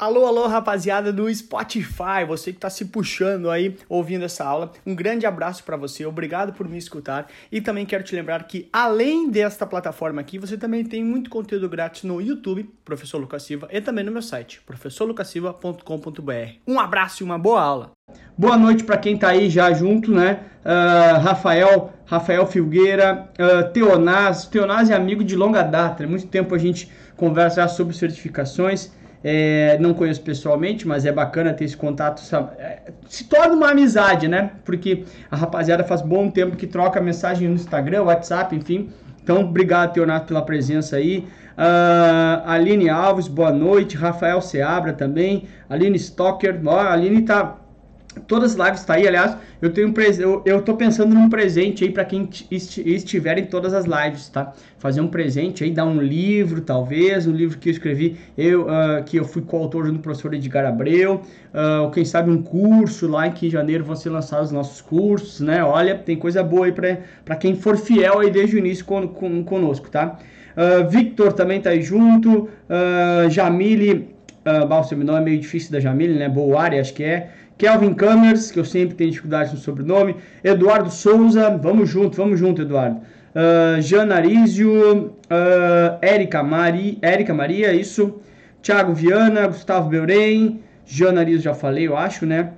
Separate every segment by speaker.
Speaker 1: Alô, alô, rapaziada do Spotify, você que está se puxando aí ouvindo essa aula, um grande abraço para você, obrigado por me escutar e também quero te lembrar que além desta plataforma aqui, você também tem muito conteúdo grátis no YouTube, Professor Lucas Silva, e também no meu site, professorlucasilva.com.br. Um abraço e uma boa aula.
Speaker 2: Boa noite para quem está aí já junto, né? Uh, Rafael, Rafael Filgueira, uh, Teonaz, Teonaz é amigo de longa data, há muito tempo a gente conversa sobre certificações. É, não conheço pessoalmente, mas é bacana ter esse contato. É, se torna uma amizade, né? Porque a rapaziada faz bom tempo que troca mensagem no Instagram, WhatsApp, enfim. Então, obrigado, Teonato, pela presença aí. Uh, Aline Alves, boa noite. Rafael Seabra também. Aline Stocker. Ó, a Aline tá Todas as lives tá aí, aliás, eu tenho um eu, eu tô pensando num presente aí para quem estiver em todas as lives, tá? Fazer um presente aí, dar um livro, talvez, um livro que eu escrevi, eu uh, que eu fui coautor junto do professor Edgar Abreu, uh, ou quem sabe um curso lá em que em janeiro vão ser lançados os nossos cursos, né? Olha, tem coisa boa aí para quem for fiel aí desde o início con, con, conosco, tá? Uh, Victor também tá aí junto, Jamile, uh, nome é meio difícil da Jamile, né? Boari, acho que é. Kelvin Cammers, que eu sempre tenho dificuldade no sobrenome, Eduardo Souza, vamos junto, vamos junto, Eduardo. Uh, Jean Arizio, uh, Érica, Mari, Érica Maria, isso. Thiago Viana, Gustavo Beurem, Jean Arizio já falei, eu acho, né?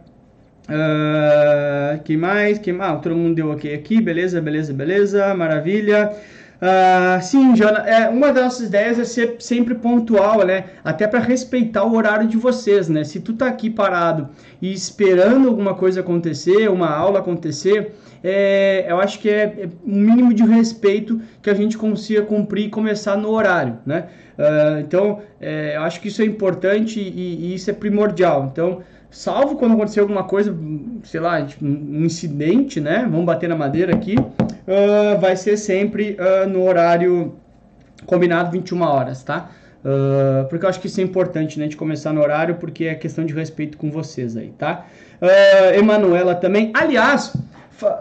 Speaker 2: Uh, quem mais? Quem mais? Ah, todo mundo deu ok aqui, beleza, beleza, beleza, maravilha. Uh, sim, Jana, é, uma das nossas ideias é ser sempre pontual, né? Até para respeitar o horário de vocês, né? Se tu tá aqui parado e esperando alguma coisa acontecer, uma aula acontecer, é, eu acho que é, é um mínimo de respeito que a gente consiga cumprir e começar no horário, né? Uh, então, é, eu acho que isso é importante e, e isso é primordial. Então, salvo quando acontecer alguma coisa, sei lá, um incidente, né? Vamos bater na madeira aqui uh, vai ser sempre uh, no horário combinado 21 horas, tá? Uh, porque eu acho que isso é importante, né? De começar no horário, porque é questão de respeito com vocês aí, tá? Uh, Emanuela também. Aliás,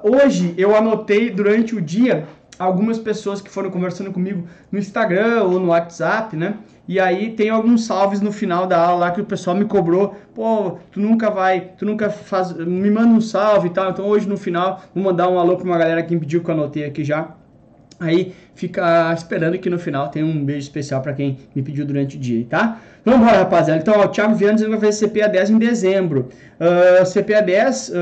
Speaker 2: hoje eu anotei durante o dia algumas pessoas que foram conversando comigo no Instagram ou no WhatsApp, né? E aí tem alguns salves no final da aula lá que o pessoal me cobrou. Pô, tu nunca vai, tu nunca faz, me manda um salve e tal. Então hoje no final vou mandar um alô para uma galera que me pediu que eu anotei aqui já. Aí fica esperando que no final tem um beijo especial para quem me pediu durante o dia, tá? Vamos embora, rapaziada. Então, ó, o Thiago Viana vai fazer CPA 10 em dezembro. Uh, CPA 10 uh,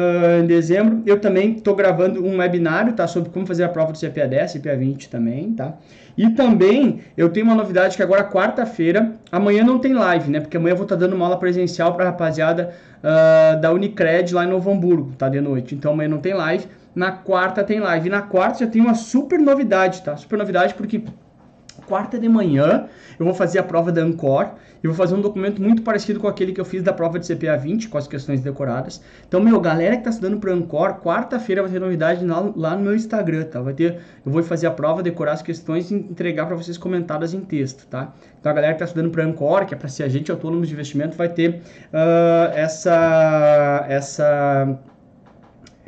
Speaker 2: em dezembro, eu também estou gravando um webinário, tá? Sobre como fazer a prova do CPA 10, CPA 20 também, tá? E também eu tenho uma novidade que agora quarta-feira, amanhã não tem live, né? Porque amanhã eu vou estar tá dando uma aula presencial para rapaziada uh, da Unicred lá em Novo Hamburgo, tá? De noite. Então amanhã não tem live. Na quarta tem live. E na quarta já tem uma super novidade, tá? Super novidade porque quarta de manhã eu vou fazer a prova da Ancor e vou fazer um documento muito parecido com aquele que eu fiz da prova de CPA 20, com as questões decoradas. Então, meu, galera que está estudando para Ancor, quarta-feira vai ter novidade lá, no meu Instagram, tá? Vai ter, eu vou fazer a prova, decorar as questões e entregar para vocês comentadas em texto, tá? Então, a galera que está estudando para Ancor, que é para ser agente autônomo de investimento, vai ter uh, essa essa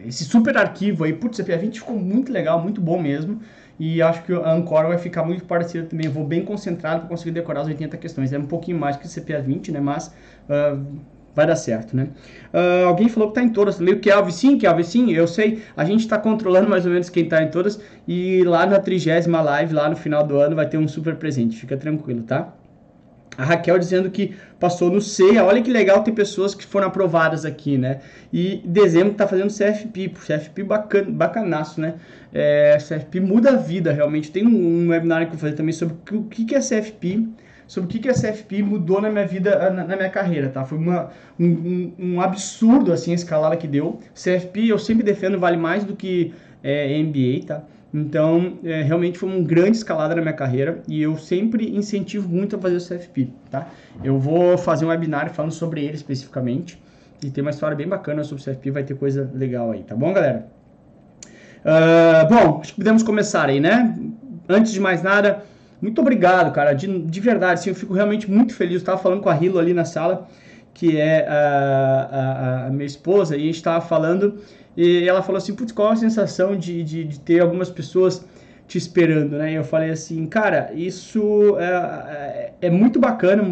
Speaker 2: esse super arquivo aí, putz, CPA 20 ficou muito legal, muito bom mesmo. E acho que a Ancora vai ficar muito parecida também. Eu vou bem concentrado para conseguir decorar as 80 questões. É um pouquinho mais que o CPA 20, né? Mas uh, vai dar certo, né? Uh, alguém falou que tá em todas. Meio que Alves, sim, que Alves, sim, eu sei. A gente está controlando mais ou menos quem tá em todas. E lá na trigésima live, lá no final do ano, vai ter um super presente. Fica tranquilo, tá? A Raquel dizendo que passou no CEA. Olha que legal, tem pessoas que foram aprovadas aqui, né? E dezembro tá fazendo CFP. CFP bacana, bacanaço, né? É, CFP muda a vida, realmente. Tem um, um webinar que eu vou fazer também sobre o que, que é CFP sobre o que, que a CFP mudou na minha vida, na, na minha carreira, tá? Foi uma, um, um, absurdo, assim, a escalada que deu. CFP, eu sempre defendo, vale mais do que é, MBA, tá? Então, é, realmente foi uma grande escalada na minha carreira e eu sempre incentivo muito a fazer o CFP, tá? Eu vou fazer um webinar falando sobre ele especificamente e tem uma história bem bacana sobre o CFP, vai ter coisa legal aí, tá bom, galera? Uh, bom, acho que podemos começar aí, né? Antes de mais nada, muito obrigado, cara, de, de verdade, sim, eu fico realmente muito feliz. Eu estava falando com a Hilo ali na sala, que é a, a, a minha esposa, e a gente estava falando e ela falou assim, putz, qual a sensação de, de, de ter algumas pessoas te esperando, né? E eu falei assim, cara, isso é, é, é muito bacana,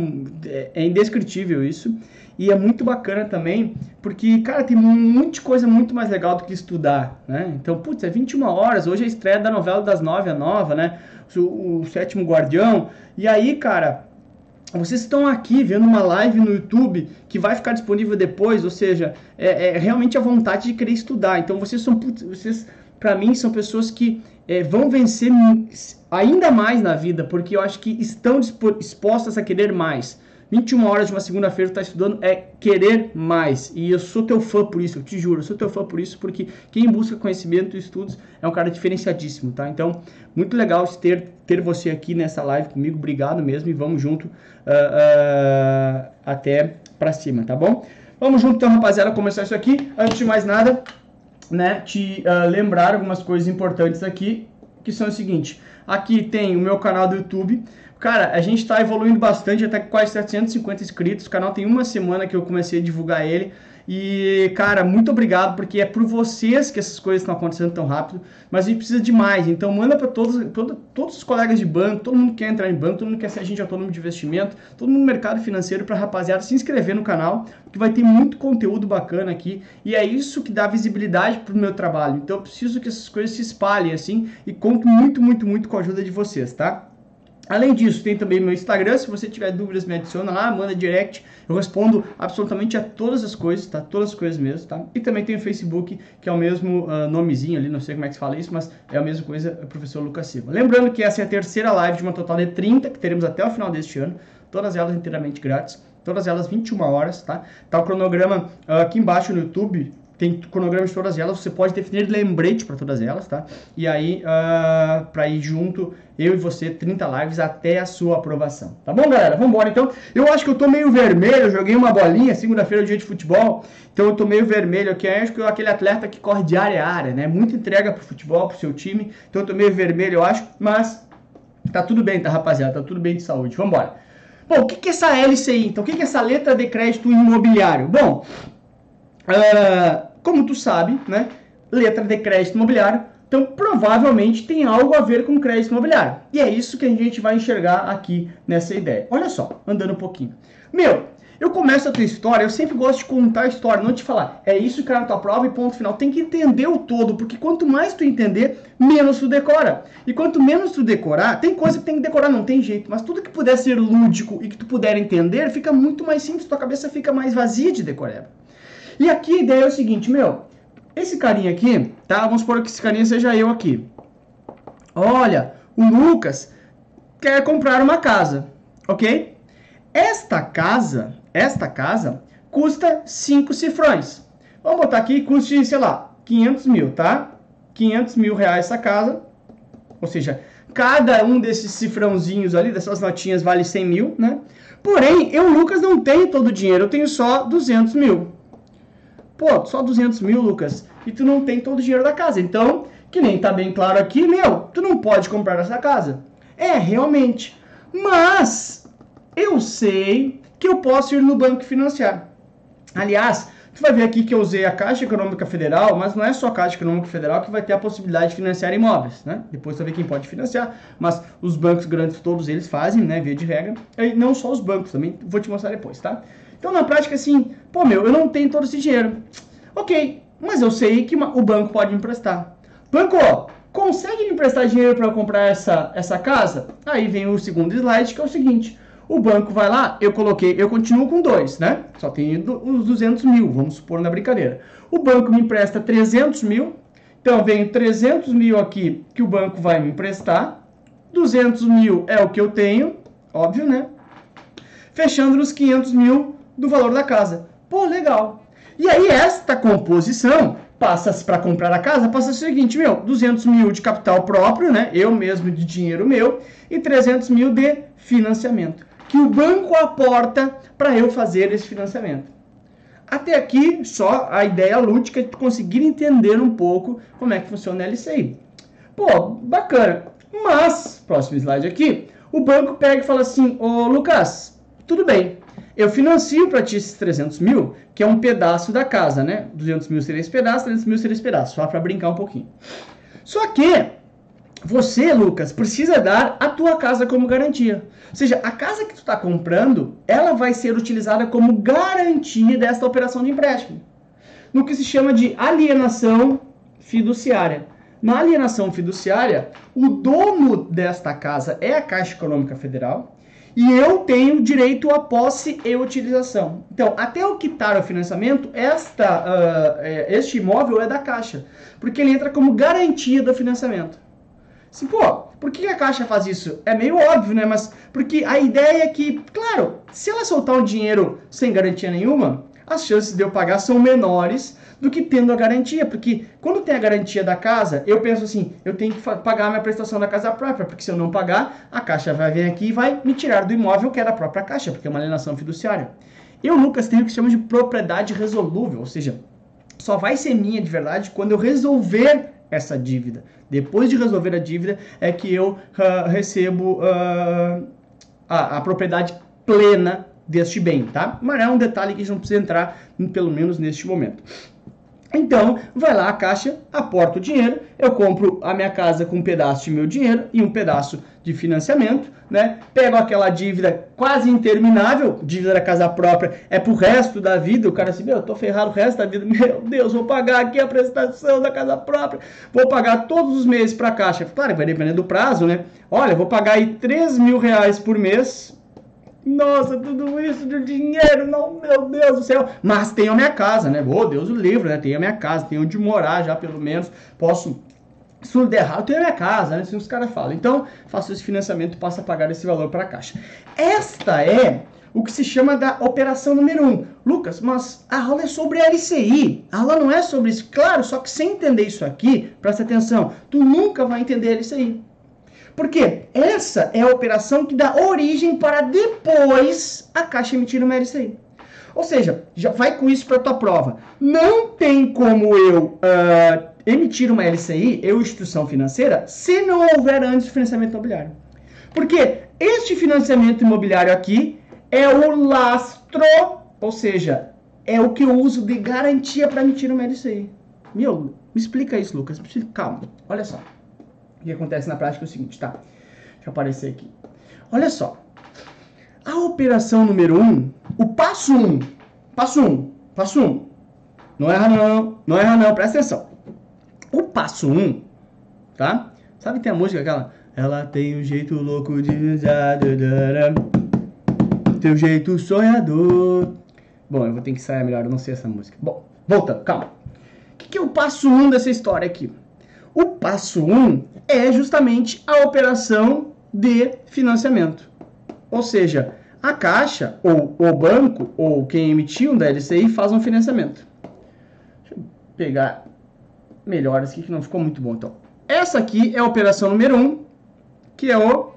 Speaker 2: é, é indescritível isso. E é muito bacana também, porque, cara, tem muita coisa muito mais legal do que estudar, né? Então, putz, é 21 horas, hoje é a estreia da novela das nove a nova, né? O, o Sétimo Guardião. E aí, cara, vocês estão aqui vendo uma live no YouTube que vai ficar disponível depois, ou seja, é, é realmente a vontade de querer estudar. Então, vocês são, vocês, para mim, são pessoas que é, vão vencer ainda mais na vida, porque eu acho que estão dispostas a querer mais. 21 horas de uma segunda-feira tá estudando é querer mais. E eu sou teu fã por isso, eu te juro, eu sou teu fã por isso, porque quem busca conhecimento e estudos é um cara diferenciadíssimo, tá? Então, muito legal ter, ter você aqui nessa live comigo, obrigado mesmo, e vamos junto uh, uh, até pra cima, tá bom? Vamos junto então, rapaziada, começar isso aqui. Antes de mais nada, né, te uh, lembrar algumas coisas importantes aqui, que são o seguinte. Aqui tem o meu canal do YouTube. Cara, a gente está evoluindo bastante, até quase 750 inscritos. O canal tem uma semana que eu comecei a divulgar ele. E, cara, muito obrigado, porque é por vocês que essas coisas estão acontecendo tão rápido, mas a gente precisa de mais. Então, manda para todos, todo, todos os colegas de banco, todo mundo quer entrar em banco, todo mundo quer ser agente autônomo de investimento, todo mundo no mercado financeiro, para rapaziada se inscrever no canal, que vai ter muito conteúdo bacana aqui. E é isso que dá visibilidade para o meu trabalho. Então, eu preciso que essas coisas se espalhem assim e conto muito, muito, muito com a ajuda de vocês, tá? Além disso, tem também meu Instagram. Se você tiver dúvidas, me adiciona lá, manda direct. Eu respondo absolutamente a todas as coisas, tá? Todas as coisas mesmo, tá? E também tem o Facebook, que é o mesmo uh, nomezinho ali, não sei como é que se fala isso, mas é a mesma coisa, é professor Lucas Silva. Lembrando que essa é a terceira live de uma total de 30, que teremos até o final deste ano. Todas elas inteiramente grátis. Todas elas 21 horas, tá? Tá o cronograma uh, aqui embaixo no YouTube tem cronograma de todas elas, você pode definir lembrete para todas elas, tá? E aí, uh, ah, para ir junto, eu e você, 30 lives até a sua aprovação. Tá bom, galera? Vamos embora então. Eu acho que eu tô meio vermelho, eu joguei uma bolinha, segunda-feira é dia de futebol, então eu tô meio vermelho aqui. Eu acho que eu aquele atleta que corre de área a área, né? Muita entrega pro futebol, pro seu time, então eu tô meio vermelho, eu acho, mas tá tudo bem, tá, rapaziada? Tá tudo bem de saúde. Vamos embora. Bom, o que, que é essa LCI? Então, o que, que é essa letra de crédito imobiliário? Bom, Uh, como tu sabe, né? Letra de crédito imobiliário. Então, provavelmente tem algo a ver com crédito imobiliário. E é isso que a gente vai enxergar aqui nessa ideia. Olha só, andando um pouquinho. Meu, eu começo a tua história, eu sempre gosto de contar a história, não te falar, é isso que era na tua prova e ponto final. Tem que entender o todo, porque quanto mais tu entender, menos tu decora. E quanto menos tu decorar, tem coisa que tem que decorar, não tem jeito, mas tudo que puder ser lúdico e que tu puder entender, fica muito mais simples, tua cabeça fica mais vazia de decorar. E aqui a ideia é o seguinte, meu, esse carinha aqui, tá? Vamos supor que esse carinha seja eu aqui. Olha, o Lucas quer comprar uma casa, ok? Esta casa, esta casa, custa 5 cifrões. Vamos botar aqui, custe, sei lá, 500 mil, tá? 500 mil reais essa casa. Ou seja, cada um desses cifrãozinhos ali, dessas notinhas, vale 100 mil, né? Porém, eu, Lucas, não tenho todo o dinheiro, eu tenho só 200 mil. Pô, só 200 mil, Lucas, e tu não tem todo o dinheiro da casa. Então, que nem tá bem claro aqui, meu, tu não pode comprar essa casa. É, realmente. Mas, eu sei que eu posso ir no banco financiar. Aliás, tu vai ver aqui que eu usei a Caixa Econômica Federal, mas não é só a Caixa Econômica Federal que vai ter a possibilidade de financiar imóveis, né? Depois tu vai ver quem pode financiar, mas os bancos grandes, todos eles fazem, né, via de regra. E não só os bancos também, vou te mostrar depois, tá? Então, na prática, assim, pô, meu, eu não tenho todo esse dinheiro. Ok, mas eu sei que o banco pode me emprestar. Banco, consegue me emprestar dinheiro para comprar essa, essa casa? Aí vem o segundo slide, que é o seguinte. O banco vai lá, eu coloquei, eu continuo com dois, né? Só tenho os 200 mil, vamos supor na brincadeira. O banco me empresta 300 mil, então vem 300 mil aqui que o banco vai me emprestar. 200 mil é o que eu tenho, óbvio, né? Fechando nos 500 mil do valor da casa. Pô, legal. E aí esta composição passa para comprar a casa, passa o seguinte, meu, 200 mil de capital próprio, né? Eu mesmo de dinheiro meu e 300 mil de financiamento, que o banco aporta para eu fazer esse financiamento. Até aqui, só a ideia lúdica de conseguir entender um pouco como é que funciona a LCI. Pô, bacana. Mas, próximo slide aqui, o banco pega e fala assim, ô Lucas, tudo bem, eu financio para ti esses 300 mil, que é um pedaço da casa, né? 200 mil seria esse pedaço, 300 mil seria esse pedaço, só para brincar um pouquinho. Só que você, Lucas, precisa dar a tua casa como garantia. Ou seja, a casa que tu está comprando, ela vai ser utilizada como garantia desta operação de empréstimo. No que se chama de alienação fiduciária. Na alienação fiduciária, o dono desta casa é a Caixa Econômica Federal e eu tenho direito à posse e utilização. Então, até eu quitar o financiamento, esta, uh, este imóvel é da Caixa, porque ele entra como garantia do financiamento. Assim, pô, por que a Caixa faz isso? É meio óbvio, né? Mas porque a ideia é que, claro, se ela soltar um dinheiro sem garantia nenhuma, as chances de eu pagar são menores do que tendo a garantia, porque quando tem a garantia da casa, eu penso assim, eu tenho que pagar a minha prestação da casa própria, porque se eu não pagar, a caixa vai vir aqui e vai me tirar do imóvel que é da própria caixa, porque é uma alienação fiduciária. Eu, Lucas, tenho o que chama de propriedade resolúvel, ou seja, só vai ser minha de verdade quando eu resolver essa dívida. Depois de resolver a dívida, é que eu uh, recebo uh, a, a propriedade plena deste bem, tá? Mas é um detalhe que a gente não precisa entrar, pelo menos neste momento. Então, vai lá a caixa, aporta o dinheiro, eu compro a minha casa com um pedaço de meu dinheiro e um pedaço de financiamento, né? Pego aquela dívida quase interminável, dívida da casa própria, é pro resto da vida, o cara assim, meu, eu tô ferrado o resto da vida, meu Deus, vou pagar aqui a prestação da casa própria, vou pagar todos os meses pra caixa. Claro, vai depender do prazo, né? Olha, vou pagar aí 3 mil reais por mês, nossa, tudo isso de dinheiro, não, meu Deus do céu. Mas tenho a minha casa, né? Oh, Deus o livre, né? Tenho a minha casa, tenho onde morar já, pelo menos. Posso, se tudo der errado, tenho a minha casa, né? Assim os caras falam. Então, faço esse financiamento passo a pagar esse valor para a caixa. Esta é o que se chama da operação número 1. Um. Lucas, mas a aula é sobre LCI. A aula não é sobre isso. Claro, só que sem entender isso aqui, presta atenção, tu nunca vai entender LCI. Porque essa é a operação que dá origem para depois a Caixa emitir uma LCI. Ou seja, já vai com isso para a tua prova. Não tem como eu uh, emitir uma LCI, eu, instituição financeira, se não houver antes financiamento imobiliário. Porque este financiamento imobiliário aqui é o lastro, ou seja, é o que eu uso de garantia para emitir uma LCI. Meu, me explica isso, Lucas. Calma, olha só. O que acontece na prática é o seguinte, tá? Deixa eu aparecer aqui. Olha só. A operação número 1, um, o passo 1, um, passo 1, um, passo 1. Um. Não erra não, não erra não, presta atenção. O passo 1, um, tá? Sabe tem a música aquela? Ela tem um jeito louco de... Teu jeito sonhador. Bom, eu vou ter que sair melhor, eu não sei essa música. Bom, voltando, calma. O que, que é o passo 1 um dessa história aqui? O passo 1 um é justamente a operação de financiamento. Ou seja, a Caixa, ou o banco, ou quem emitiu um DLCI faz um financiamento. Deixa eu pegar melhor aqui que não ficou muito bom. Então, essa aqui é a operação número 1, um, que é o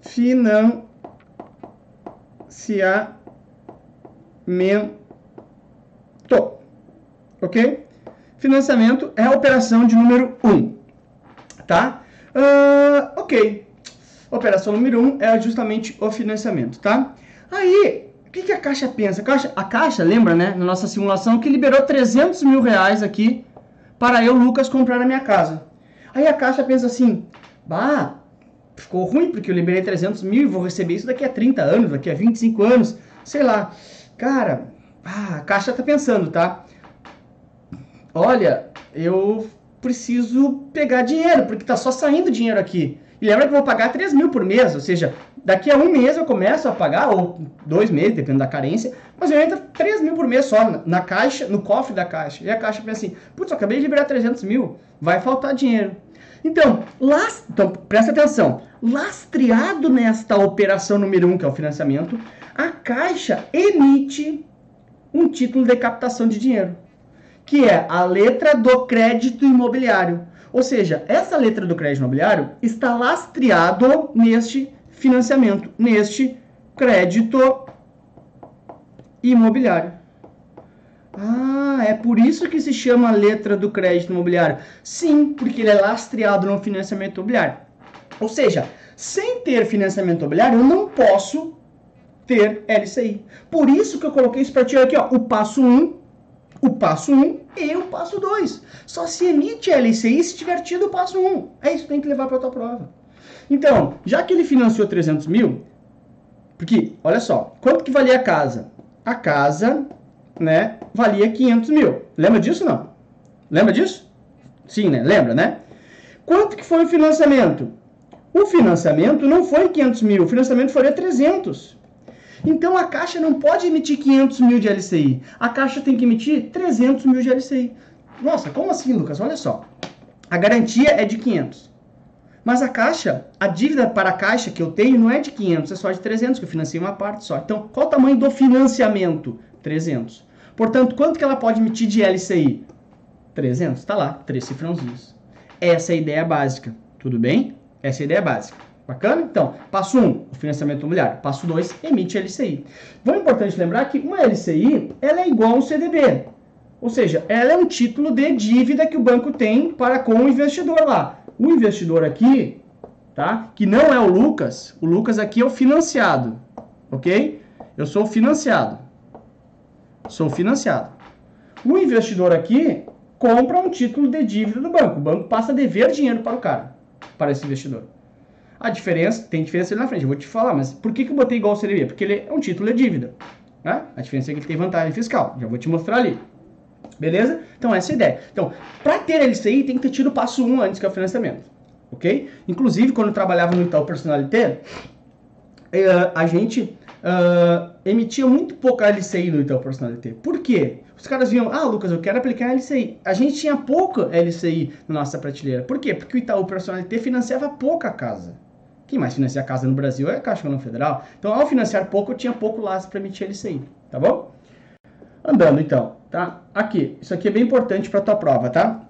Speaker 2: financiamento. Ok? Financiamento é a operação de número 1. Um, tá? Uh, ok. Operação número 1 um é justamente o financiamento, tá? Aí, o que, que a Caixa pensa? A Caixa, a Caixa, lembra, né, na nossa simulação, que liberou 300 mil reais aqui para eu, Lucas, comprar a minha casa. Aí a Caixa pensa assim, bah, ficou ruim porque eu liberei 300 mil e vou receber isso daqui a 30 anos, daqui a 25 anos, sei lá. Cara, ah, a Caixa tá pensando, tá? Olha, eu preciso pegar dinheiro, porque tá só saindo dinheiro aqui. E lembra que eu vou pagar 3 mil por mês, ou seja, daqui a um mês eu começo a pagar, ou dois meses, dependendo da carência, mas eu entro 3 mil por mês só na, caixa, no cofre da caixa. E a caixa pensa assim, putz, acabei de liberar 300 mil, vai faltar dinheiro. Então, last... então, presta atenção, lastreado nesta operação número 1, um, que é o financiamento, a caixa emite um título de captação de dinheiro que é a letra do crédito imobiliário. Ou seja, essa letra do crédito imobiliário está lastreado neste financiamento, neste crédito imobiliário. Ah, é por isso que se chama letra do crédito imobiliário. Sim, porque ele é lastreado no financiamento imobiliário. Ou seja, sem ter financiamento imobiliário, eu não posso ter LCI. Por isso que eu coloquei isso para ti aqui, ó, o passo 1, um, o passo 1 e o passo 2. Só se emite a LCI se tiver tido o passo 1. É isso que tem que levar para a tua prova. Então, já que ele financiou 300 mil, porque, olha só, quanto que valia a casa? A casa, né, valia 500 mil. Lembra disso não? Lembra disso? Sim, né? Lembra, né? Quanto que foi o financiamento? O financiamento não foi 500 mil, o financiamento foi 300. Então a Caixa não pode emitir 500 mil de LCI. A Caixa tem que emitir 300 mil de LCI. Nossa, como assim, Lucas? Olha só. A garantia é de 500. Mas a Caixa, a dívida para a Caixa que eu tenho não é de 500, é só de 300, que eu financei uma parte só. Então, qual o tamanho do financiamento? 300. Portanto, quanto que ela pode emitir de LCI? 300. Está lá, três cifrãozinhos. Essa é a ideia básica. Tudo bem? Essa é a ideia básica. Bacana? Então, passo 1, um, o financiamento imobiliário. Passo 2, emite LCI. Vou importante lembrar que uma LCI ela é igual a um CDB. Ou seja, ela é um título de dívida que o banco tem para com o investidor lá. O investidor aqui, tá? Que não é o Lucas, o Lucas aqui é o financiado, ok? Eu sou financiado. Sou financiado. O investidor aqui compra um título de dívida do banco. O banco passa a dever dinheiro para o cara, para esse investidor. A diferença, tem diferença ali na frente, eu vou te falar, mas por que, que eu botei igual ao CDB? Porque ele é um título de dívida. Né? A diferença é que ele tem vantagem fiscal, já vou te mostrar ali. Beleza? Então, essa é a ideia. Então, para ter LCI, tem que ter tido o passo 1 antes, que é o financiamento. Ok? Inclusive, quando eu trabalhava no Itaú Personalité, eh, a gente uh, emitia muito pouca LCI no Itaú Personalité. Por quê? Os caras viam, ah, Lucas, eu quero aplicar LCI. A gente tinha pouca LCI na nossa prateleira. Por quê? Porque o Itaú Personalité financiava pouca casa. Quem mais financia casa no Brasil é a Caixa Econômica Federal. Então, ao financiar pouco, eu tinha pouco laço para emitir LCI, tá bom? Andando, então, tá? Aqui, isso aqui é bem importante para a tua prova, tá?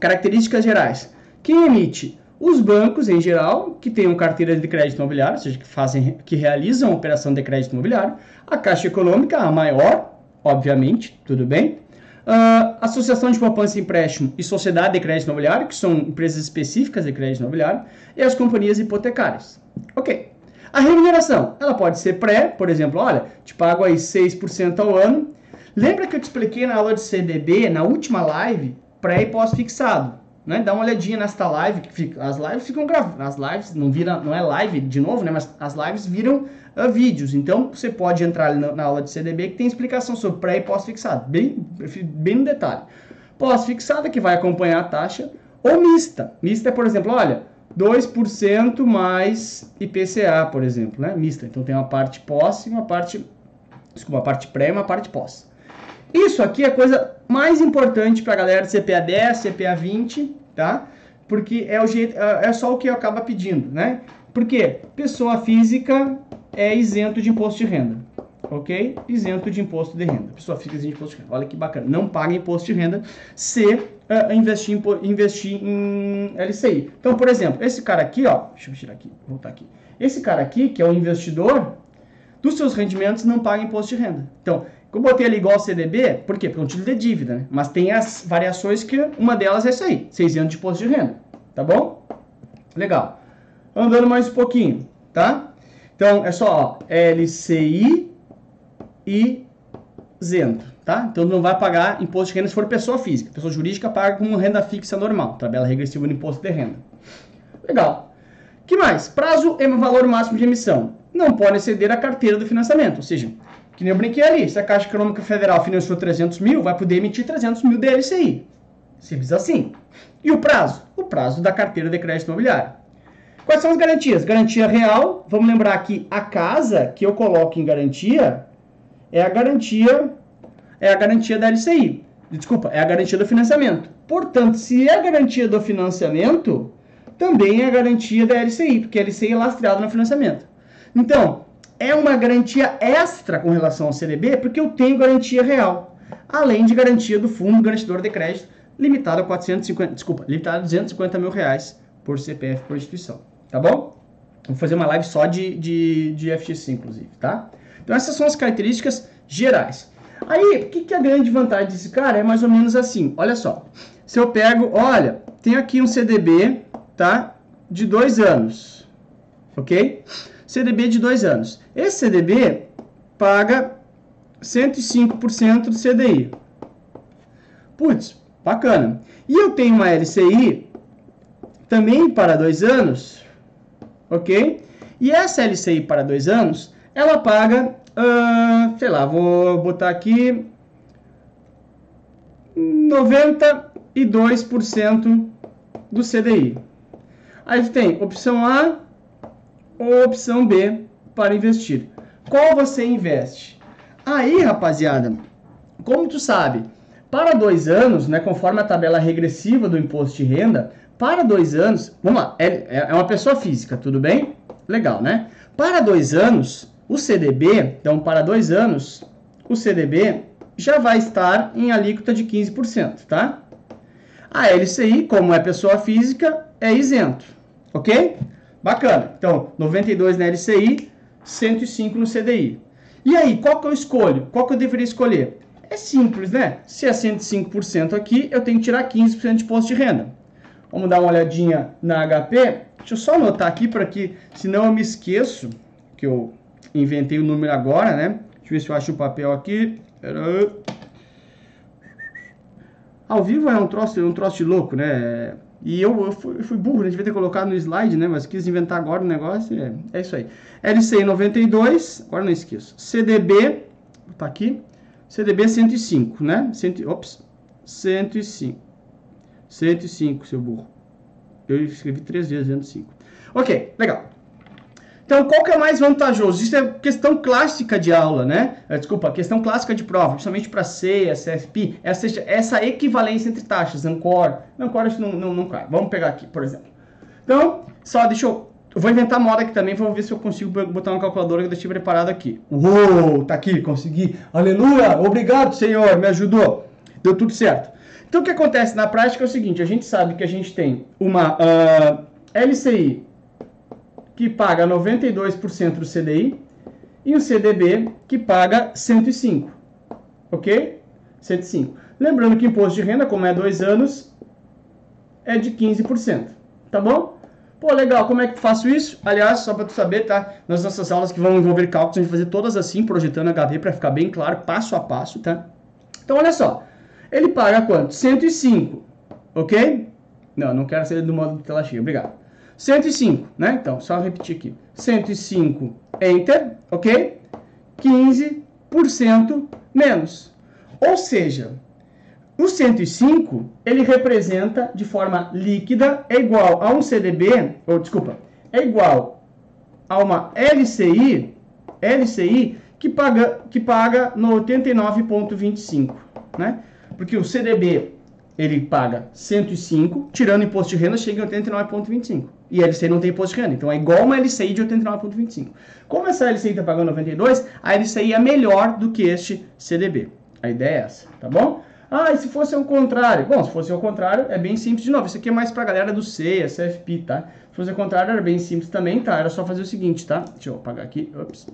Speaker 2: Características gerais. Quem emite? Os bancos, em geral, que tenham carteira de crédito imobiliário, ou seja, que, fazem, que realizam operação de crédito imobiliário. A Caixa Econômica, a maior, obviamente, tudo bem? Uh, Associação de Poupança e Empréstimo e Sociedade de Crédito Imobiliário, que são empresas específicas de crédito imobiliário, e as companhias hipotecárias. Ok. A remuneração, ela pode ser pré, por exemplo, olha, te pago aí 6% ao ano. Lembra que eu te expliquei na aula de CDB, na última live, pré e pós-fixado? Né? Dá uma olhadinha nesta live, que fica, as lives ficam gravadas, as lives não vira, não é live de novo, né? Mas as lives viram uh, vídeos. Então você pode entrar na, na, aula de CDB que tem explicação sobre pré e pós-fixado, bem, bem no detalhe. Pós-fixada que vai acompanhar a taxa, ou mista. Mista é, por exemplo, olha, 2% mais IPCA, por exemplo, né? Mista. Então tem uma parte pós e uma parte, desculpa, uma parte pré e uma parte pós. Isso aqui é a coisa mais importante para a galera de CPA 10, CPA 20, tá? Porque é, o jeito, é, é só o que acaba pedindo, né? Porque pessoa física é isento de imposto de renda, ok? Isento de imposto de renda. Pessoa física isento de imposto de renda. Olha que bacana. Não paga imposto de renda se uh, investir, em, investir em LCI. Então, por exemplo, esse cara aqui, ó, deixa eu tirar aqui, voltar aqui. Esse cara aqui, que é o investidor, dos seus rendimentos não paga imposto de renda. Então, eu botei ali igual ao CDB, por quê? Porque é um título de dívida, né? Mas tem as variações que uma delas é essa aí, 6 anos de imposto de renda, tá bom? Legal. Andando mais um pouquinho, tá? Então, é só, LCI e isento, tá? Então, não vai pagar imposto de renda se for pessoa física. Pessoa jurídica paga como renda fixa normal, tabela regressiva do imposto de renda. Legal. que mais? Prazo e valor máximo de emissão. Não pode exceder a carteira do financiamento, ou seja, que nem eu brinquei ali. Se a Caixa Econômica Federal financiou 300 mil, vai poder emitir 300 mil DLCI. Simples assim. E o prazo? O prazo da carteira de crédito imobiliário. Quais são as garantias? Garantia real. Vamos lembrar que a casa que eu coloco em garantia é a garantia é a garantia da LCI. Desculpa, é a garantia do financiamento. Portanto, se é a garantia do financiamento, também é a garantia da LCI, porque a LCI é lastreada no financiamento. Então, é uma garantia extra com relação ao CDB, porque eu tenho garantia real, além de garantia do fundo garantidor de crédito, limitado a 450, desculpa, limitado a 250 mil reais por CPF por instituição, tá bom? Vou fazer uma live só de, de, de FX, inclusive, tá? Então essas são as características gerais. Aí, o que, que é a grande vantagem desse cara? É mais ou menos assim, olha só. Se eu pego, olha, tem aqui um CDB, tá? De dois anos, ok? CDB de dois anos. Esse CDB paga 105% do CDI. Putz, bacana. E eu tenho uma LCI também para dois anos, ok? E essa LCI para dois anos, ela paga, uh, sei lá, vou botar aqui 92% do CDI. Aí tem opção A ou opção B para investir. Qual você investe? Aí, rapaziada, como tu sabe, para dois anos, né, conforme a tabela regressiva do imposto de renda, para dois anos, vamos lá, é, é uma pessoa física, tudo bem? Legal, né? Para dois anos, o CDB, então para dois anos, o CDB já vai estar em alíquota de 15%, tá? A LCI, como é pessoa física, é isento, ok? Bacana. Então, 92 na LCI, 105 no CDI. E aí, qual que eu escolho? Qual que eu deveria escolher? É simples, né? Se é 105% aqui, eu tenho que tirar 15% de imposto de renda. Vamos dar uma olhadinha na HP. Deixa eu só anotar aqui para que, senão eu me esqueço, que eu inventei o número agora, né? Deixa eu ver se eu acho o papel aqui. Ao vivo é um troço, é um troço de louco, né? E eu, eu, fui, eu fui burro, né? devia ter colocado no slide, né? Mas quis inventar agora o negócio. É, é isso aí. LCI 92, agora não esqueço. CDB, tá aqui. CDB 105, né? Cento, ops, 105. 105, seu burro. Eu escrevi três vezes 105. Ok, legal. Então, qual que é mais vantajoso? Isso é questão clássica de aula, né? É, desculpa, questão clássica de prova, principalmente para C, CFP, essa, essa equivalência entre taxas, Ancor. Ancor isso não, não, não cai. Vamos pegar aqui, por exemplo. Então, só deixa eu... Eu vou inventar moda aqui também, vou ver se eu consigo botar uma calculadora que eu deixei preparado aqui. Uou, tá aqui, consegui. Aleluia, obrigado, Senhor, me ajudou. Deu tudo certo. Então, o que acontece na prática é o seguinte, a gente sabe que a gente tem uma uh, ah, LCI que paga 92% do CDI, e o CDB, que paga 105. Ok? 105. Lembrando que imposto de renda, como é dois anos, é de 15%. Tá bom? Pô, legal, como é que faço isso? Aliás, só para tu saber, tá? Nas nossas aulas que vão envolver cálculos, a gente vai fazer todas assim, projetando HV para ficar bem claro, passo a passo, tá? Então, olha só. Ele paga quanto? 105, ok? Não, não quero ser do modo de tela cheia, obrigado. 105, né? Então, só repetir aqui. 105, enter, ok? 15% menos. Ou seja, o 105, ele representa de forma líquida, é igual a um CDB, ou desculpa, é igual a uma LCI, LCI que paga, que paga no 89,25, né? Porque o CDB ele paga 105, tirando imposto de renda, chega em 89,25. E a LCI não tem imposto de renda, então é igual uma LCI de 89,25. Como essa LCI está pagando 92, a LCI é melhor do que este CDB. A ideia é essa, tá bom? Ah, e se fosse o contrário? Bom, se fosse o contrário, é bem simples de novo. Isso aqui é mais para a galera do C, a CFP, tá? Se fosse o contrário, era bem simples também, tá? Era só fazer o seguinte, tá? Deixa eu apagar aqui. Ups.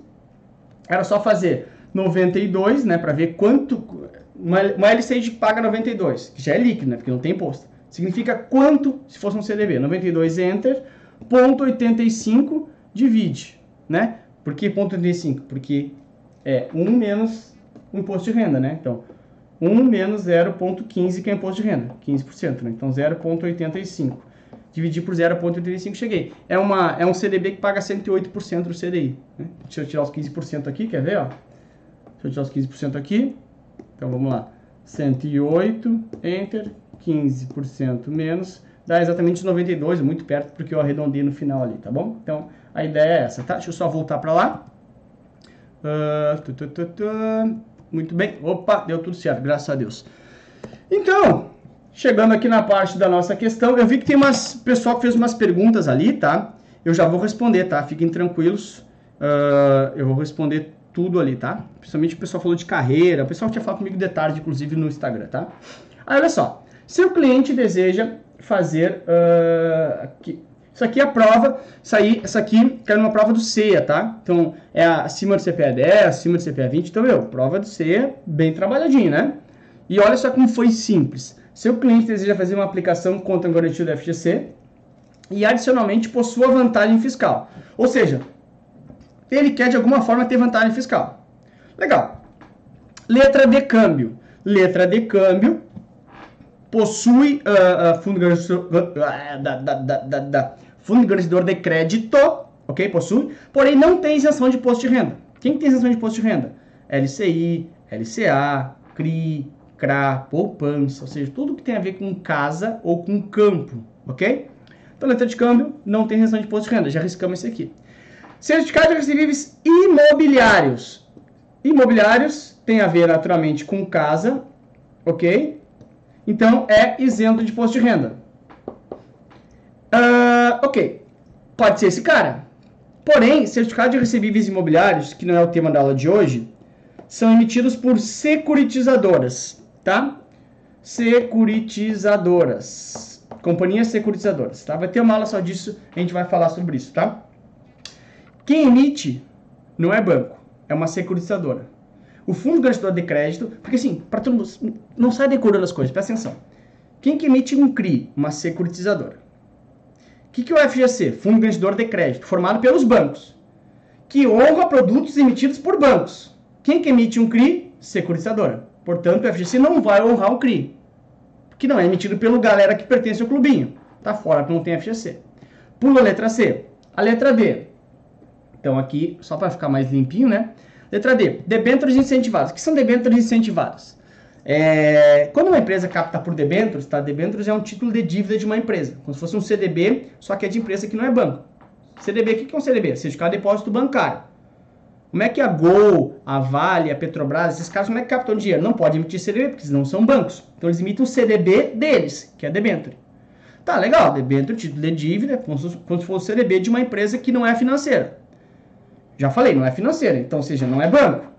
Speaker 2: Era só fazer 92, né, para ver quanto uma, uma LCI paga 92, que já é líquido, né? Porque não tem imposto. Significa quanto, se fosse um CDB, 92 enter, ponto 85 divide, né? Por que ponto 85? Porque é 1 menos o imposto de renda, né? Então, 1 menos 0,15 que é imposto de renda, 15%, né? Então, 0,85. Dividir por 0,85, cheguei. É, uma, é um CDB que paga 108% do CDI. Né? Deixa eu tirar os 15% aqui, quer ver? Ó? Deixa eu tirar os 15% aqui. Então vamos lá. 108, enter, 15% menos, dá exatamente 92, muito perto, porque eu arredondei no final ali, tá bom? Então a ideia é essa, tá? Deixa eu só voltar para lá. Uh, tu, tu, tu, muito bem. Opa, deu tudo certo, graças a Deus. Então, chegando aqui na parte da nossa questão, eu vi que tem umas pessoal que fez umas perguntas ali, tá? Eu já vou responder, tá? Fiquem tranquilos. Uh, eu vou responder tudo ali, tá? Principalmente o pessoal falou de carreira, o pessoal tinha falado comigo de tarde, inclusive no Instagram, tá? Aí olha só, se o cliente deseja fazer uh, aqui, isso aqui é a prova, isso aí, essa aqui caiu numa prova do CEA, tá? Então, é acima do CPA 10, acima do CPA 20, então, meu, prova do CEA bem trabalhadinho, né? E olha só como foi simples. Seu cliente deseja fazer uma aplicação contra a garantia do FGC e, adicionalmente, possua vantagem fiscal. Ou seja, ele quer de alguma forma ter vantagem fiscal. Legal. Letra de câmbio. Letra de câmbio possui uh, uh, fundo, garantidor, da, da, da, fundo garantidor de crédito, ok? Possui, porém não tem isenção de imposto de renda. Quem tem isenção de imposto de renda? LCI, LCA, CRI, CRA, poupança, ou seja, tudo que tem a ver com casa ou com campo, ok? Então, letra de câmbio não tem isenção de imposto de renda, já riscamos esse aqui. Certificado de recebíveis imobiliários. Imobiliários tem a ver naturalmente com casa, ok? Então é isento de imposto de renda. Uh, ok, pode ser esse cara. Porém, certificado de recebíveis imobiliários, que não é o tema da aula de hoje, são emitidos por securitizadoras, tá? Securitizadoras. Companhias securitizadoras, tá? Vai ter uma aula só disso, a gente vai falar sobre isso, tá? Quem emite não é banco, é uma securitizadora. O fundo garantidor de crédito, porque assim, para todo mundo, não sai decorando as coisas, presta atenção. Quem que emite um CRI? Uma securitizadora. O que, que é o FGC? Fundo garantidor de crédito, formado pelos bancos, que honra produtos emitidos por bancos. Quem que emite um CRI? Securitizadora. Portanto, o FGC não vai honrar o CRI, que não é emitido pelo galera que pertence ao clubinho. Tá fora, não tem FGC. Pula a letra C. A letra D. Então aqui, só para ficar mais limpinho, né? Letra D, debêntures incentivadas. O que são debêntures incentivadas? É, quando uma empresa capta por debêntures, tá? Debêntures é um título de dívida de uma empresa, como se fosse um CDB, só que é de empresa que não é banco. CDB, o que é um CDB? Certificado de depósito bancário. Como é que a Gol, a Vale, a Petrobras, esses caras, como é que captam dinheiro? Não pode emitir CDB, porque eles não são bancos. Então eles emitem o CDB deles, que é debênture. Tá, legal, debênture, título de dívida, como se fosse o CDB de uma empresa que não é financeira. Já falei, não é financeira, então, ou seja, não é banco.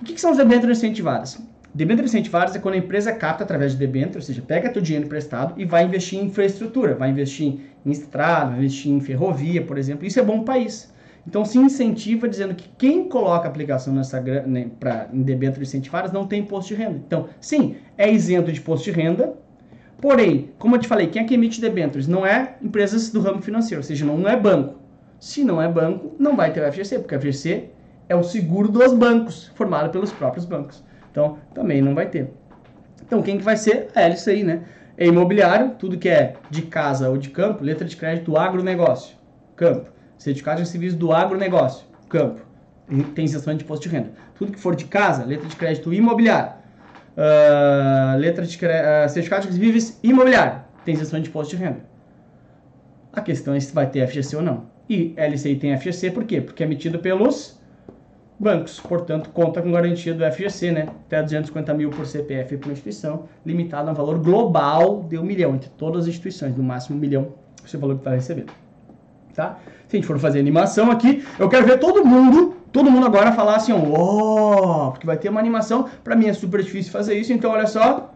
Speaker 2: O que, que são as debêntures incentivadas? Debêntures incentivadas é quando a empresa capta através de debênture, ou seja, pega teu dinheiro emprestado e vai investir em infraestrutura, vai investir em estrada, vai investir em ferrovia, por exemplo. Isso é bom para o país. Então se incentiva dizendo que quem coloca aplicação nessa né, pra, em debêntures incentivadas não tem imposto de renda. Então, sim, é isento de imposto de renda, porém, como eu te falei, quem é que emite debêntures? Não é empresas do ramo financeiro, ou seja, não é banco. Se não é banco, não vai ter o FGC, porque o FGC é o seguro dos bancos, formado pelos próprios bancos. Então, também não vai ter. Então, quem que vai ser? A LCI, né? É imobiliário, tudo que é de casa ou de campo, letra de crédito do agronegócio, campo. Certificado de serviço do agronegócio, campo. Tem isenção de imposto de renda. Tudo que for de casa, letra de crédito imobiliário. Uh, letra de uh, certificado de serviços imobiliário, tem isenção de imposto de renda. A questão é se vai ter FGC ou não. E LCI tem FGC por quê? Porque é emitido pelos bancos, portanto, conta com garantia do FGC, né? Até 250 mil por CPF por instituição, limitado a um valor global de um milhão, entre todas as instituições, no máximo um milhão, esse valor que está recebendo. Tá? Se a gente for fazer animação aqui, eu quero ver todo mundo, todo mundo agora falar assim, ó, oh, porque vai ter uma animação, para mim é super difícil fazer isso, então olha só,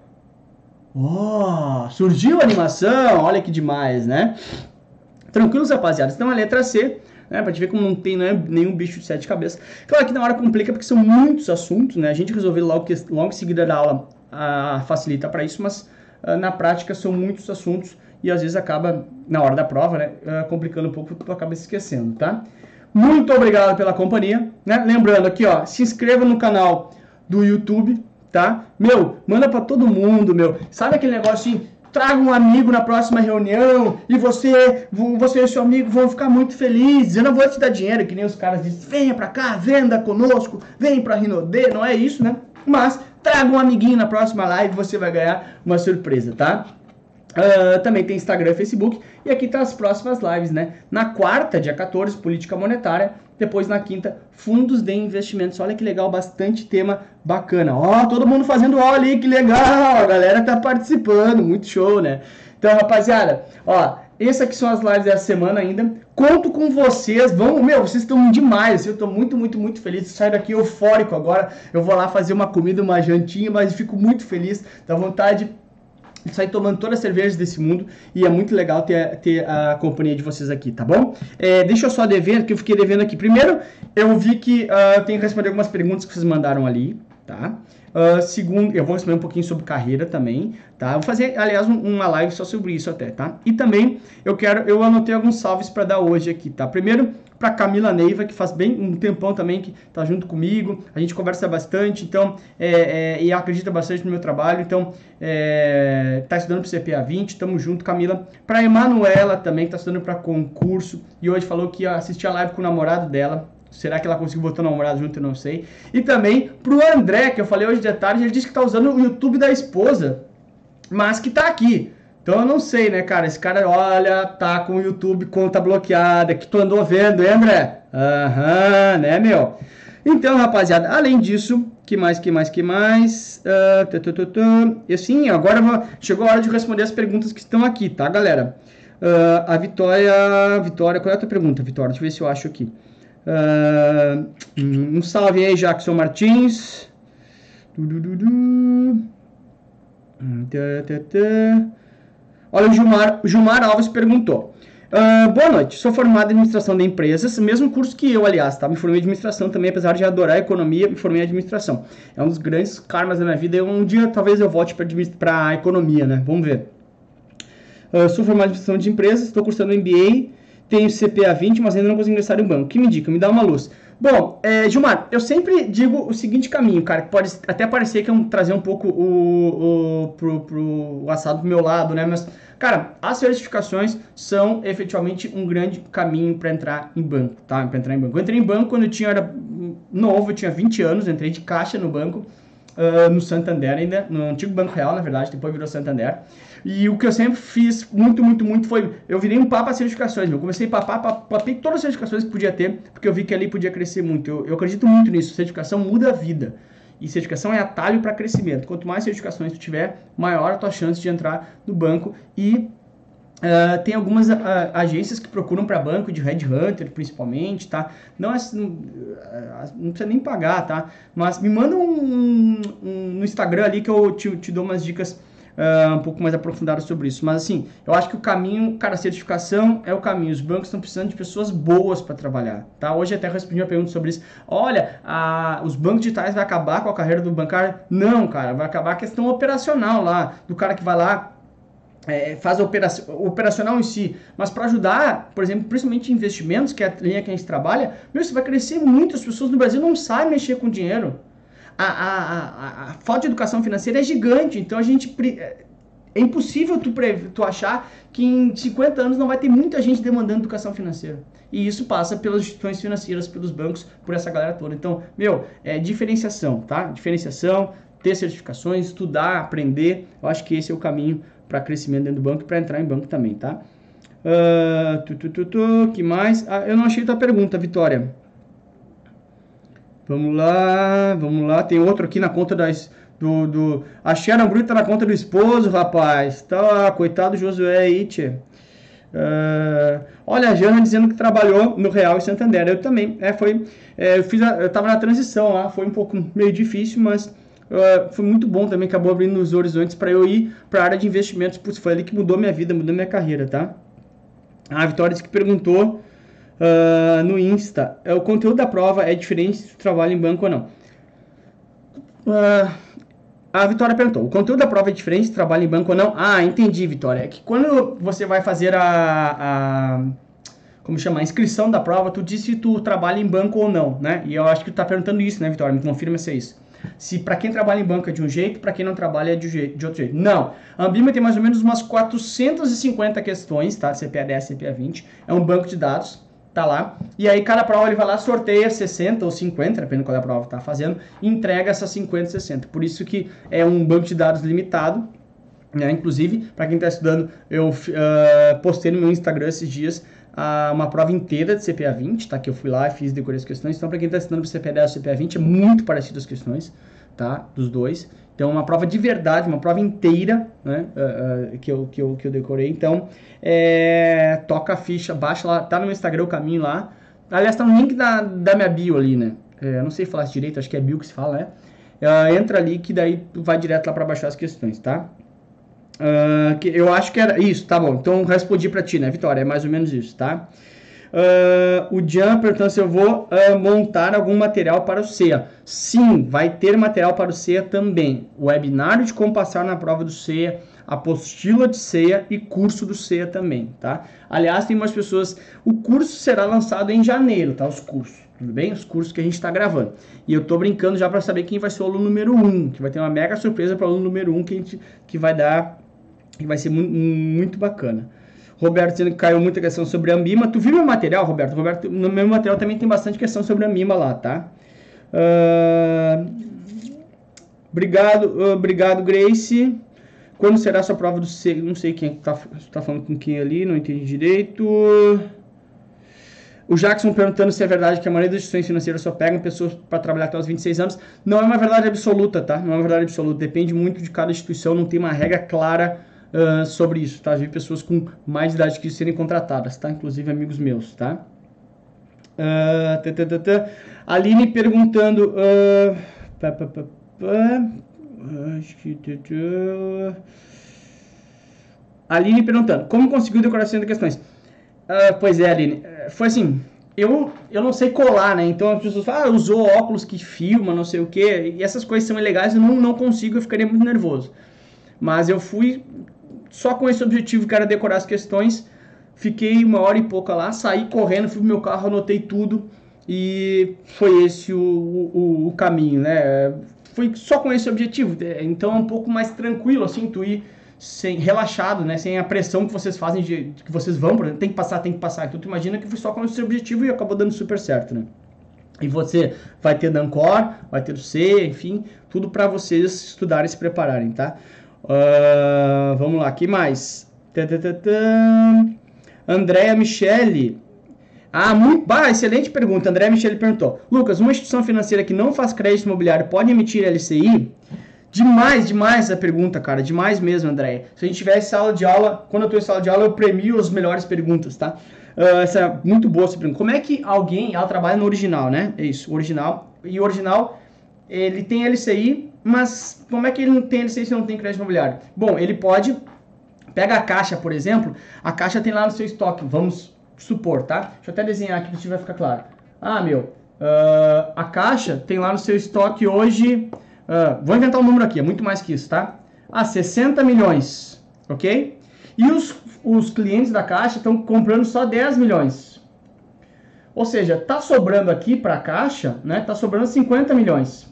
Speaker 2: ó, oh, surgiu a animação, olha que demais, né? Tranquilos, rapaziada? Então a letra C, né? Pra te ver como não tem né, nenhum bicho de sete cabeças. Claro que na hora complica porque são muitos assuntos, né? A gente resolveu logo, logo em seguida da aula a, facilita para isso, mas a, na prática são muitos assuntos e às vezes acaba, na hora da prova, né? A, complicando um pouco tu acaba esquecendo, tá? Muito obrigado pela companhia, né? Lembrando aqui, ó, se inscreva no canal do YouTube, tá? Meu, manda para todo mundo, meu. Sabe aquele negócio assim, traga um amigo na próxima reunião e você, você e seu amigo vão ficar muito felizes. Eu não vou te dar dinheiro, que nem os caras dizem, venha pra cá, venda conosco, vem pra Rinodê, não é isso, né? Mas traga um amiguinho na próxima live, você vai ganhar uma surpresa, tá? Uh, também tem Instagram e Facebook. E aqui tá as próximas lives, né? Na quarta, dia 14, política monetária. Depois na quinta, fundos de investimentos. Olha que legal, bastante tema bacana. Ó, todo mundo fazendo aula ali, que legal! A galera tá participando, muito show, né? Então, rapaziada, ó, essas aqui são as lives dessa semana ainda. Conto com vocês. Vamos, meu, vocês estão demais. Eu estou muito, muito, muito feliz. Saio daqui eufórico agora. Eu vou lá fazer uma comida, uma jantinha, mas fico muito feliz. Dá vontade sair tomando todas as cervejas desse mundo e é muito legal ter, ter a companhia de vocês aqui, tá bom? É, deixa eu só dever, que eu fiquei devendo aqui. Primeiro, eu vi que uh, tenho que responder algumas perguntas que vocês mandaram ali, tá? Uh, segundo, eu vou responder um pouquinho sobre carreira também, tá? Vou fazer, aliás, um, uma live só sobre isso até, tá? E também eu quero, eu anotei alguns salves para dar hoje aqui, tá? Primeiro, para Camila Neiva, que faz bem um tempão também que está junto comigo. A gente conversa bastante, então, é, é, e acredita bastante no meu trabalho. Então, está é, estudando para o CPA 20, estamos junto, Camila. Para Emanuela também, que está estudando para concurso e hoje falou que ia assistir a live com o namorado dela. Será que ela conseguiu botar o namorado junto? Eu não sei. E também pro André, que eu falei hoje de tarde, ele disse que tá usando o YouTube da esposa, mas que tá aqui. Então eu não sei, né, cara? Esse cara, olha, tá com o YouTube, conta bloqueada, que tu andou vendo, hein, André? Aham, né, meu? Então, rapaziada, além disso, que mais, que mais, que mais? Uh, e assim, agora chegou a hora de responder as perguntas que estão aqui, tá, galera? Uh, a Vitória, Vitória, qual é a tua pergunta, Vitória? Deixa eu ver se eu acho aqui. Uh, um salve aí, Jackson Martins. Du, du, du, du. Tá, tá, tá. Olha, o Gilmar, Gilmar Alves perguntou. Uh, boa noite, sou formado em administração de empresas, mesmo curso que eu, aliás, tá? Me formei em administração também, apesar de adorar economia, me formei em administração. É um dos grandes karmas da minha vida. Um dia talvez eu volte para economia, né? Vamos ver. Uh, sou formado em administração de empresas, estou cursando MBA, tenho CPA 20, mas ainda não consigo ingressar em banco. Que me indica? Me dá uma luz. Bom, é, Gilmar, eu sempre digo o seguinte caminho, cara, que pode até parecer que é um, trazer um pouco o, o, pro, pro assado pro meu lado, né? Mas, cara, as certificações são efetivamente um grande caminho para entrar em banco, tá? Para entrar em banco. Eu entrei em banco quando eu tinha, era novo, eu tinha 20 anos, entrei de caixa no banco, uh, no Santander ainda, no antigo Banco Real, na verdade, depois virou Santander. E o que eu sempre fiz muito, muito, muito foi. Eu virei um papo a certificações. Eu comecei a papar, papei todas as certificações que podia ter, porque eu vi que ali podia crescer muito. Eu, eu acredito muito nisso. Certificação muda a vida. E certificação é atalho para crescimento. Quanto mais certificações tu tiver, maior a tua chance de entrar no banco. E Uh, tem algumas uh, agências que procuram para banco de headhunter, principalmente, tá? Não, é, não, uh, não, precisa nem pagar, tá? Mas me manda um, um, no Instagram ali que eu te, te dou umas dicas uh, um pouco mais aprofundado sobre isso. Mas assim, eu acho que o caminho, cara, certificação é o caminho. Os bancos estão precisando de pessoas boas para trabalhar, tá? Hoje até respondi uma pergunta sobre isso. Olha, a, os bancos digitais vai acabar com a carreira do bancário? Não, cara, vai acabar a questão operacional lá, do cara que vai lá é, faz operação, operacional em si, mas para ajudar, por exemplo, principalmente investimentos, que é a linha que a gente trabalha, meu, vai crescer muito, as pessoas no Brasil não sabem mexer com dinheiro a, a, a, a, falta de educação financeira é gigante. Então a gente. É, é impossível tu, tu achar que em 50 anos não vai ter muita gente demandando educação financeira. E isso passa pelas instituições financeiras, pelos bancos, por essa galera toda. Então, meu, é diferenciação, tá? Diferenciação, ter certificações, estudar, aprender. Eu acho que esse é o caminho para crescimento dentro do banco e para entrar em banco também, tá? Uh, tu, tu, tu, tu, que mais? Ah, eu não achei tua pergunta, Vitória. Vamos lá, vamos lá. Tem outro aqui na conta das, do, do... A Sharon Brito tá na conta do esposo, rapaz. Tá, coitado Josué aí, tchê. Uh, olha, a Jana dizendo que trabalhou no Real e Santander. Eu também. É, foi, é, eu, fiz a, eu tava na transição lá, foi um pouco meio difícil, mas uh, foi muito bom também. Acabou abrindo os horizontes para eu ir para a área de investimentos. Putz, foi ali que mudou minha vida, mudou minha carreira, tá? A Vitória disse que perguntou uh, no Insta. É, o conteúdo da prova é diferente se tu trabalha em banco ou não. Uh, a Vitória perguntou: o conteúdo da prova é diferente se trabalha em banco ou não? Ah, entendi, Vitória. É que quando você vai fazer a, a como chama, a inscrição da prova, tu diz se tu trabalha em banco ou não, né? E eu acho que tu tá perguntando isso, né, Vitória? Me confirma se é isso. Se para quem trabalha em banco é de um jeito, para quem não trabalha é de, jeito, de, outro jeito. Não. A Ambima tem mais ou menos umas 450 questões, tá? CPA 10, CPA 20. É um banco de dados tá lá. E aí cada prova ele vai lá, sorteia 60 ou 50, dependendo qual é a prova que tá fazendo, e entrega essas 50, 60. Por isso que é um banco de dados limitado. Né? Inclusive, para quem está estudando, eu uh, postei no meu Instagram esses dias uh, uma prova inteira de CPA 20, tá? Que eu fui lá e fiz, decorei as questões. Então, para quem está estudando para CPA 10 ou CPA 20, é muito parecido as questões, tá? Dos dois. Então, uma prova de verdade, uma prova inteira, né? Uh, uh, que, eu, que, eu, que eu decorei. Então, é, toca a ficha, baixa lá, tá no meu Instagram o caminho lá. Aliás, tá no link da, da minha bio ali, né? É, eu não sei falar direito, acho que é bio que se fala, né? Uh, entra ali que daí vai direto lá para baixar as questões, tá? Que eu acho que era isso, tá bom. Então respondi para ti, né, Vitória? É mais ou menos isso, tá? Uh, o Jean perguntando se eu vou uh, montar algum material para o CEA. Sim, vai ter material para o CEA também. Webinário de como passar na prova do CEA, apostila de CEA e curso do CEA também, tá? Aliás, tem umas pessoas... O curso será lançado em janeiro, tá? Os cursos, tudo bem? Os cursos que a gente está gravando. E eu tô brincando já para saber quem vai ser o aluno número 1, um, que vai ter uma mega surpresa para o aluno número 1 um, que, a gente, que vai dar... que vai ser muito, muito bacana. Roberto dizendo que caiu muita questão sobre a Ambima. Tu viu meu material, Roberto? Roberto, no meu material também tem bastante questão sobre a Ambima lá, tá? Uh, obrigado, uh, obrigado, Grace. Quando será sua prova do C? Não sei quem tá, tá falando com quem ali, não entendi direito. O Jackson perguntando se é verdade que a maioria das instituições financeiras só pegam pessoas para trabalhar até os 26 anos. Não é uma verdade absoluta, tá? Não é uma verdade absoluta. Depende muito de cada instituição, não tem uma regra clara uh, sobre isso, tá? vi pessoas com mais idade que isso serem contratadas, tá? Inclusive amigos meus, tá? Uh, tã, tã, tã, Aline perguntando... Uh, pá, pá, pá, acho que... Aline perguntando, como conseguiu decoração de questões? Uh, pois é, Aline, foi assim, eu, eu não sei colar, né? Então as pessoas falam, ah, usou óculos que filma, não sei o que, e essas coisas são ilegais, eu não, não consigo, eu ficaria muito nervoso. Mas eu fui só com esse objetivo, que era decorar as questões. Fiquei uma hora e pouca lá, saí correndo, fui pro meu carro, anotei tudo e foi esse o, o, o caminho, né? Foi só com esse objetivo, é, então é um pouco mais tranquilo, assim, tu ir sem, relaxado, né? Sem a pressão que vocês fazem de, que vocês vão, por exemplo, tem que passar, tem que passar. Então tu imagina que foi só com esse objetivo e acabou dando super certo, né? E você vai ter Dancor, vai ter o C, enfim, tudo para vocês estudarem e se prepararem, tá? Uh, vamos lá, que mais? Andréa Michele. Ah, muito, bah, excelente pergunta. Andréa Michele perguntou: Lucas, uma instituição financeira que não faz crédito imobiliário pode emitir LCI? Demais, demais essa pergunta, cara. Demais mesmo, Andréia. Se a gente tivesse sala de aula, quando eu estou em sala de aula, eu premio as melhores perguntas, tá? Uh, essa é muito boa essa pergunta. Como é que alguém, ela trabalha no original, né? É isso, original. E o original, ele tem LCI, mas como é que ele não tem licença não tem crédito imobiliário? Bom, ele pode, pega a caixa, por exemplo, a caixa tem lá no seu estoque, vamos supor, tá? Deixa eu até desenhar aqui para vai ficar claro. Ah, meu, uh, a caixa tem lá no seu estoque hoje, uh, vou inventar um número aqui, é muito mais que isso, tá? Ah, 60 milhões, ok? E os, os clientes da caixa estão comprando só 10 milhões. Ou seja, tá sobrando aqui para a caixa, né? Tá sobrando 50 milhões.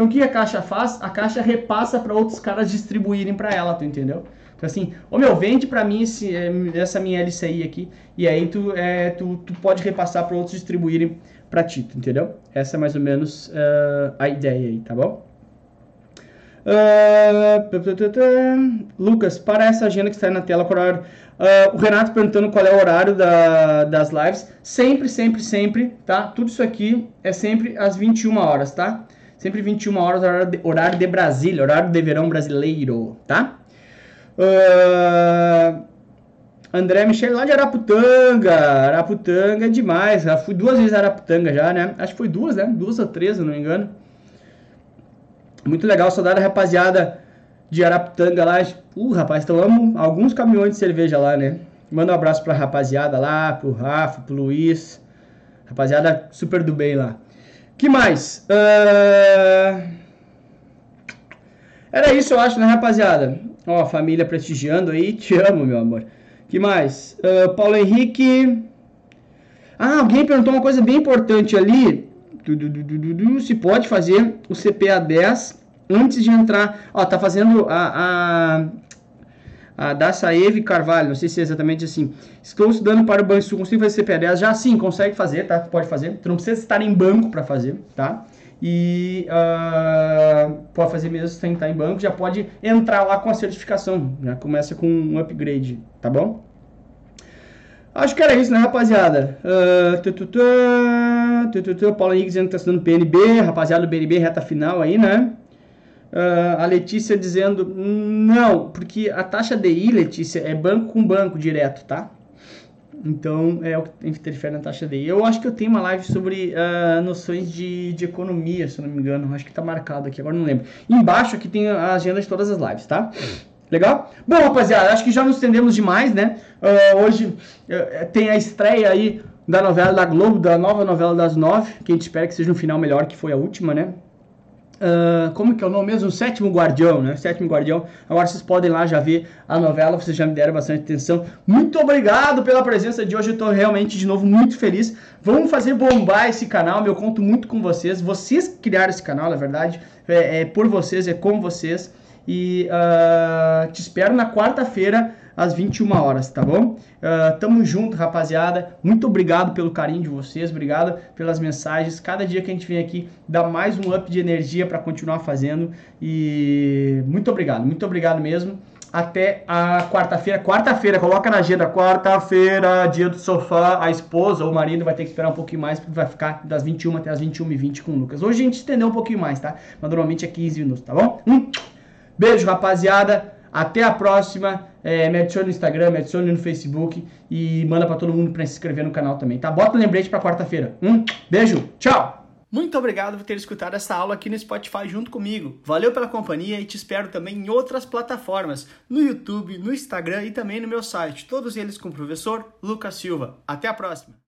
Speaker 2: Então o que a caixa faz? A caixa repassa para outros caras distribuírem para ela, tu entendeu? Então assim, ô meu, vende para mim esse, eh, essa minha LCI aqui e aí tu, é, tu, tu pode repassar para outros distribuírem para ti, tu entendeu? Essa é mais ou menos uh, a ideia aí, tá bom? Uh, Lucas, para essa agenda que está aí na tela, qual horário? Uh, o Renato perguntando qual é o horário da, das lives. Sempre, sempre, sempre, tá? Tudo isso aqui é sempre às 21 horas, tá? Sempre 21 horas, horário de, horário de Brasília, horário de verão brasileiro, tá? Uh, André Michel lá de Araputanga. Araputanga é demais. Já fui duas vezes a Araputanga já, né? Acho que foi duas, né? Duas ou três, se não me engano. Muito legal, saudade rapaziada de Araputanga lá. Uh, rapaz, tomamos alguns caminhões de cerveja lá, né? Manda um abraço pra rapaziada lá, pro Rafa, pro Luiz. Rapaziada super do bem lá que mais? Uh... Era isso, eu acho, né, rapaziada? Ó, família prestigiando aí. Te amo, meu amor. que mais? Uh, Paulo Henrique. Ah, alguém perguntou uma coisa bem importante ali. Se pode fazer o CPA 10 antes de entrar. Ó, tá fazendo a, a a da Saeve Carvalho, não sei se é exatamente assim. Estou estudando para o Banco consigo fazer CPA10? Já sim, consegue fazer, tá? Pode fazer. Tu não precisa estar em banco para fazer, tá? E uh, pode fazer mesmo sem estar em banco, já pode entrar lá com a certificação, já começa com um upgrade, tá bom? Acho que era isso, né, rapaziada? Uh, Paulo Henrique dizendo que tá estudando PNB, rapaziada do BNB, reta final aí, né? Uh, a Letícia dizendo não, porque a taxa DI, Letícia, é banco com banco direto, tá? Então é o que interfere na taxa DI. Eu acho que eu tenho uma live sobre uh, noções de, de economia, se eu não me engano. Acho que tá marcado aqui, agora não lembro. Embaixo aqui tem a agenda de todas as lives, tá? Legal? Bom, rapaziada, acho que já nos estendemos demais, né? Uh, hoje uh, tem a estreia aí da novela da Globo, da nova novela das nove, que a gente espera que seja um final melhor que foi a última, né? Uh, como que é o nome mesmo? O Sétimo Guardião, né? Sétimo Guardião. Agora vocês podem lá já ver a novela, vocês já me deram bastante atenção. Muito obrigado pela presença de hoje, eu tô realmente de novo muito feliz. Vamos fazer bombar esse canal, eu conto muito com vocês. Vocês criaram esse canal, na verdade, é, é por vocês, é com vocês. E uh, te espero na quarta-feira às 21 horas, tá bom? Uh, tamo junto, rapaziada. Muito obrigado pelo carinho de vocês, obrigado pelas mensagens. Cada dia que a gente vem aqui dá mais um up de energia para continuar fazendo. E muito obrigado, muito obrigado mesmo. Até a quarta-feira. Quarta-feira, coloca na agenda. Quarta-feira, dia do sofá. A esposa ou o marido vai ter que esperar um pouquinho mais, porque vai ficar das 21 até as 21h20 com o Lucas. Hoje a gente estendeu um pouquinho mais, tá? Mas normalmente é 15 minutos, tá bom? Hum. Beijo, rapaziada. Até a próxima. É, me adicione no Instagram, me adicione no Facebook e manda para todo mundo para se inscrever no canal também, tá? Bota um lembrete para quarta-feira. Um beijo, tchau!
Speaker 1: Muito obrigado por ter escutado essa aula aqui no Spotify junto comigo. Valeu pela companhia e te espero também em outras plataformas, no YouTube, no Instagram e também no meu site, todos eles com o professor Lucas Silva. Até a próxima!